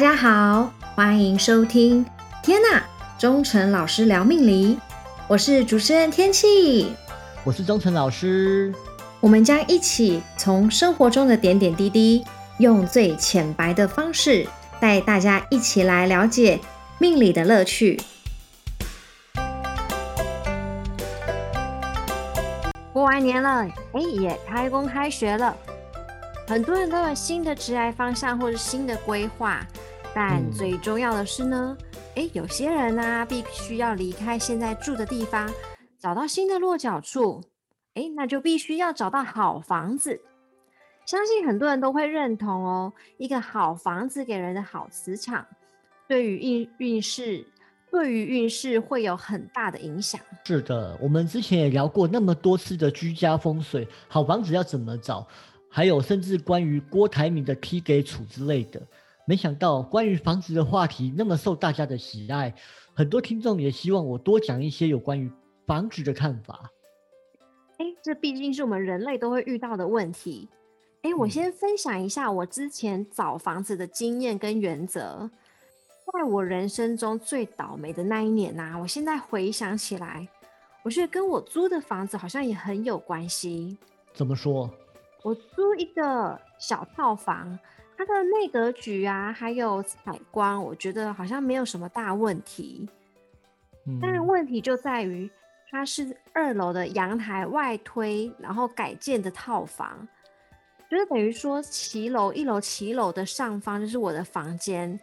大家好，欢迎收听《天呐，忠诚老师聊命理》，我是主持人天气，我是忠诚老师，我们将一起从生活中的点点滴滴，用最浅白的方式，带大家一起来了解命理的乐趣。过完年了，哎，也开工开学了，很多人都有新的职业方向或者新的规划，但最重要的是呢，哎，有些人呢必须要离开现在住的地方，找到新的落脚处，诶，那就必须要找到好房子。相信很多人都会认同哦，一个好房子给人的好磁场，对于运运势。对于运势会有很大的影响。是的，我们之前也聊过那么多次的居家风水，好房子要怎么找，还有甚至关于郭台铭的批给处之类的。没想到关于房子的话题那么受大家的喜爱，很多听众也希望我多讲一些有关于房子的看法。哎，这毕竟是我们人类都会遇到的问题。哎，我先分享一下我之前找房子的经验跟原则。在我人生中最倒霉的那一年呐，我现在回想起来，我觉得跟我租的房子好像也很有关系。怎么说？我租一个小套房，它的内格局啊，还有采光，我觉得好像没有什么大问题。但是问题就在于，它是二楼的阳台外推，然后改建的套房，就是等于说骑楼一楼骑楼的上方就是我的房间。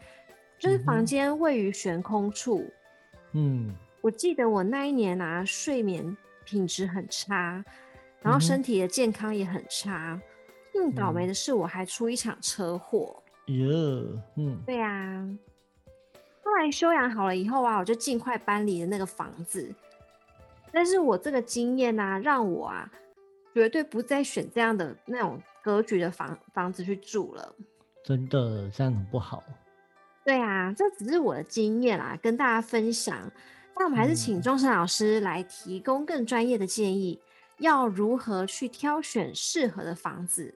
就是房间位于悬空处，嗯，我记得我那一年啊，睡眠品质很差，然后身体的健康也很差。更倒霉的是，我还出一场车祸。哟，嗯，对啊。后来修养好了以后啊，我就尽快搬离了那个房子。但是我这个经验呢，让我啊，绝对不再选这样的那种格局的房房子去住了。真的，这样很不好。对啊，这只是我的经验啦，跟大家分享。那我们还是请钟诚老师来提供更专业的建议，要如何去挑选适合的房子。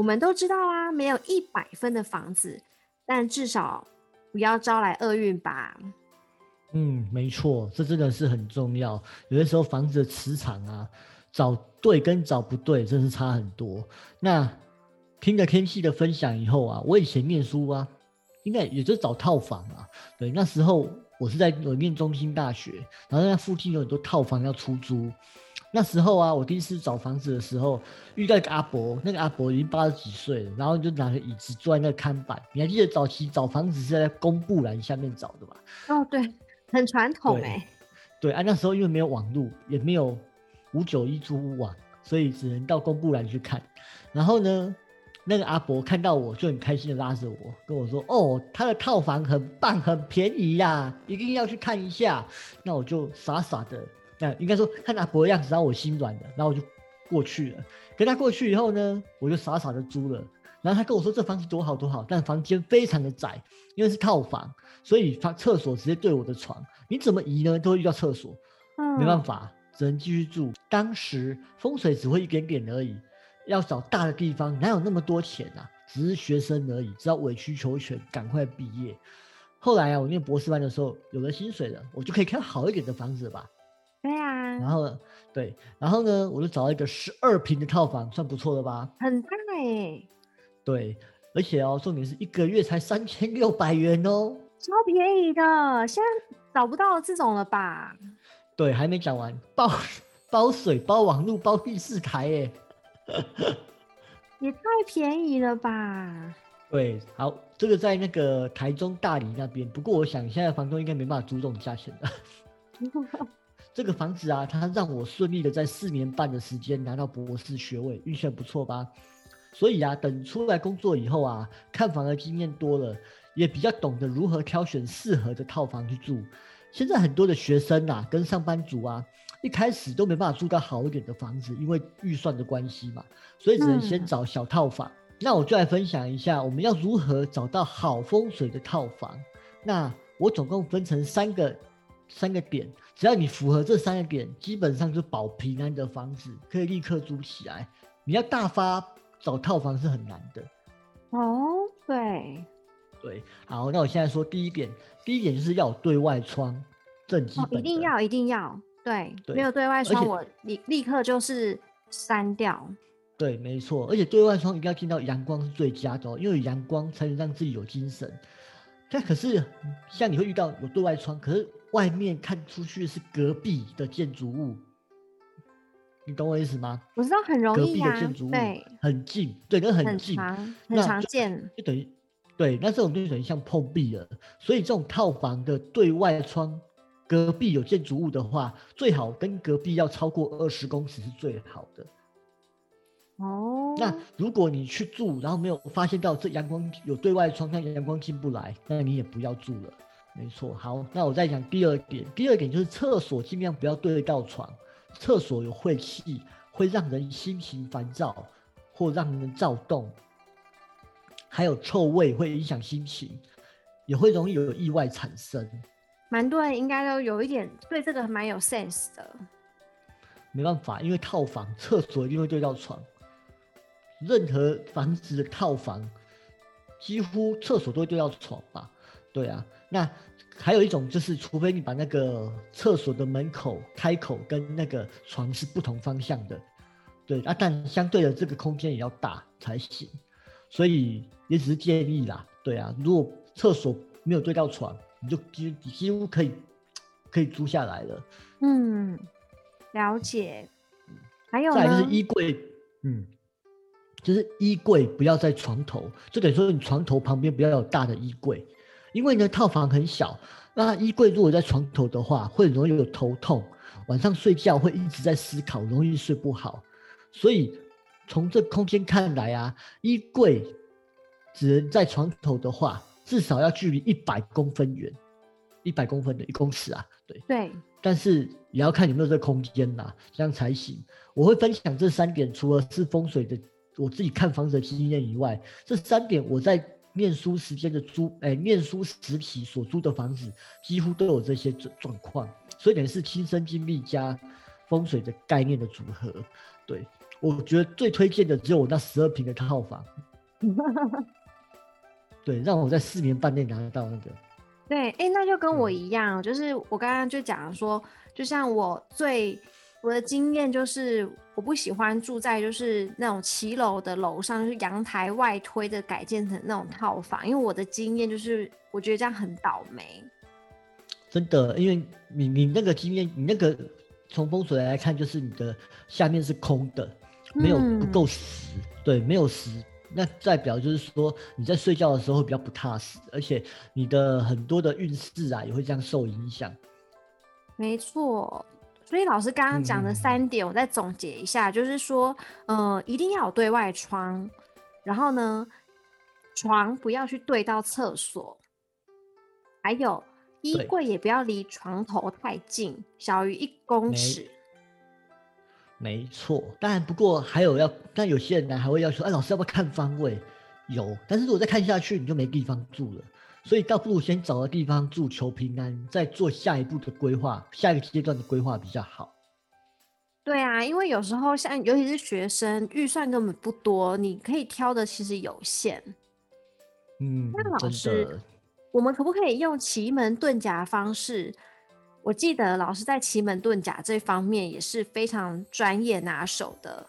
我们都知道啊，没有一百分的房子，但至少不要招来厄运吧。嗯，没错，这真的是很重要。有的时候房子的磁场啊，找对跟找不对，真是差很多。那听了天气的分享以后啊，我以前念书啊。应该也就找套房啊，对，那时候我是在我念中心大学，然后那附近有很多套房要出租。那时候啊，我第一次找房子的时候，遇到一个阿伯，那个阿伯已经八十几岁了，然后就拿着椅子坐在那个看板。你还记得早期找房子是在公布栏下面找的吧？哦，对，很传统哎。对啊，那时候因为没有网络，也没有五九一租屋网，所以只能到公布栏去看。然后呢？那个阿伯看到我就很开心的拉着我跟我说：“哦，他的套房很棒，很便宜呀，一定要去看一下。”那我就傻傻的，那应该说看阿伯的样子让我心软了，然后我就过去了。跟他过去以后呢，我就傻傻的租了。然后他跟我说：“这房子多好多好，但房间非常的窄，因为是套房，所以房厕所直接对我的床，你怎么移呢都会遇到厕所。没办法，只能继续住。当时风水只会一点点而已。”要找大的地方，哪有那么多钱啊？只是学生而已，只要委曲求全，赶快毕业。后来啊，我念博士班的时候，有了薪水了，我就可以看好一点的房子吧。对啊。然后，对，然后呢，我就找了一个十二平的套房，算不错了吧？很大哎。对，而且哦，重点是一个月才三千六百元哦，超便宜的。现在找不到这种了吧？对，还没讲完，包包水、包网路、包第四台哎。也太便宜了吧！对，好，这个在那个台中大理那边。不过我想现在房东应该没办法租这种价钱了。这个房子啊，它让我顺利的在四年半的时间拿到博士学位，运气不错吧？所以啊，等出来工作以后啊，看房的经验多了，也比较懂得如何挑选适合的套房去住。现在很多的学生啊，跟上班族啊。一开始都没办法住到好一点的房子，因为预算的关系嘛，所以只能先找小套房。那我就来分享一下，我们要如何找到好风水的套房。那我总共分成三个三个点，只要你符合这三个点，基本上就保平安的房子可以立刻租起来。你要大发找套房是很难的。哦，对，对，好，那我现在说第一点，第一点就是要有对外窗，正基本一定要，一定要，对，没有对外窗，我立立刻就是删掉。对，没错，而且对外窗一定要进到阳光是最佳的，因为阳光才能让自己有精神。但可是，像你会遇到有对外窗，可是外面看出去是隔壁的建筑物，你懂我意思吗？我知道很容易啊，对，很近，对，跟很近，很常见，就等于对，那这种就等于像碰壁了。所以这种套房的对外窗，隔壁有建筑物的话，最好跟隔壁要超过二十公尺是最好的。哦，那如果你去住，然后没有发现到这阳光有对外窗，那阳光进不来，那你也不要住了。没错，好，那我再讲第二点，第二点就是厕所尽量不要对到床，厕所有晦气，会让人心情烦躁，或让人躁动，还有臭味会影响心情，也会容易有意外产生。蛮多人应该都有一点对这个蛮有 sense 的。没办法，因为套房厕所一定会对到床。任何房子的套房，几乎厕所都会对到床吧？对啊，那还有一种就是，除非你把那个厕所的门口开口跟那个床是不同方向的，对啊，但相对的这个空间也要大才行。所以也只是建议啦，对啊，如果厕所没有对到床，你就几几乎可以可以租下来了。嗯，了解。还有再就是衣柜，嗯。就是衣柜不要在床头，就等于说你床头旁边不要有大的衣柜，因为呢套房很小，那衣柜如果在床头的话，会容易有头痛，晚上睡觉会一直在思考，容易睡不好。所以从这空间看来啊，衣柜只能在床头的话，至少要距离一百公分远，一百公分的一公尺啊，对对。但是也要看有没有这空间呐，这样才行。我会分享这三点，除了是风水的。我自己看房子的经验以外，这三点我在念书时间的租，哎，念书实体所租的房子几乎都有这些状状况，所以等于是亲身经历加风水的概念的组合。对我觉得最推荐的只有我那十二平的套房，对，让我在四年半内拿得到那个。对，哎，那就跟我一样，就是我刚刚就讲说，就像我最。我的经验就是，我不喜欢住在就是那种骑楼的楼上，就是阳台外推的改建成那种套房，因为我的经验就是，我觉得这样很倒霉。真的，因为你你那个经验，你那个从风水来看，就是你的下面是空的，没有不够实，对，没有实，那代表就是说你在睡觉的时候会比较不踏实，而且你的很多的运势啊也会这样受影响。没错。所以老师刚刚讲的三点，我再总结一下，就是说，呃，一定要有对外窗，然后呢，床不要去对到厕所，还有衣柜也不要离床头太近，小于一公尺。没错，当然不过还有要，但有些人呢还会要求，哎，老师要不要看方位？有，但是如果再看下去，你就没地方住了。所以倒不如先找个地方住，求平安，再做下一步的规划，下一个阶段的规划比较好。对啊，因为有时候像尤其是学生，预算根本不多，你可以挑的其实有限。嗯，那老师，我们可不可以用奇门遁甲方式？我记得老师在奇门遁甲这方面也是非常专业拿手的。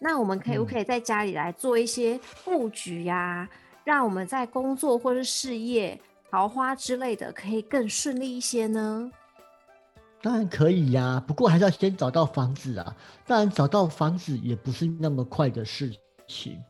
那我们可以不可以在家里来做一些布局呀？让我们在工作或是事业、桃花之类的，可以更顺利一些呢？当然可以呀，不过还是要先找到房子啊。当然，找到房子也不是那么快的事情。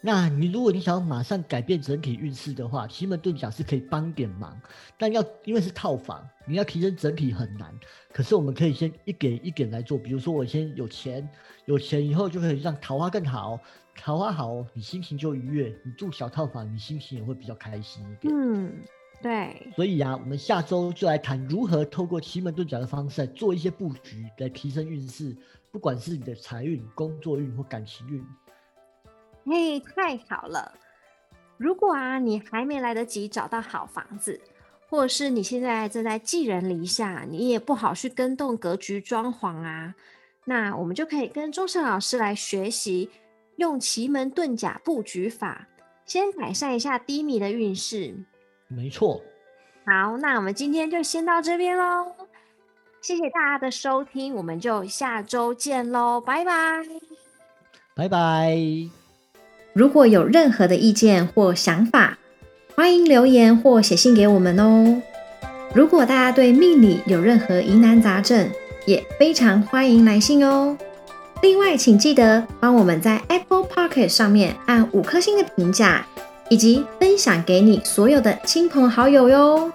那你如果你想要马上改变整体运势的话，奇门遁甲是可以帮点忙，但要因为是套房，你要提升整体很难。可是我们可以先一点一点来做，比如说我先有钱，有钱以后就可以让桃花更好，桃花好，你心情就愉悦，你住小套房，你心情也会比较开心一点。嗯，对。所以啊，我们下周就来谈如何透过奇门遁甲的方式来做一些布局，来提升运势，不管是你的财运、工作运或感情运。嘿，太好了！如果啊，你还没来得及找到好房子，或者是你现在正在寄人篱下，你也不好去跟动格局装潢啊，那我们就可以跟钟诚老师来学习，用奇门遁甲布局法，先改善一下低迷的运势。没错。好，那我们今天就先到这边喽。谢谢大家的收听，我们就下周见喽，拜拜。拜拜。如果有任何的意见或想法，欢迎留言或写信给我们哦。如果大家对命理有任何疑难杂症，也非常欢迎来信哦。另外，请记得帮我们在 Apple p o c k e t 上面按五颗星的评价，以及分享给你所有的亲朋好友哟。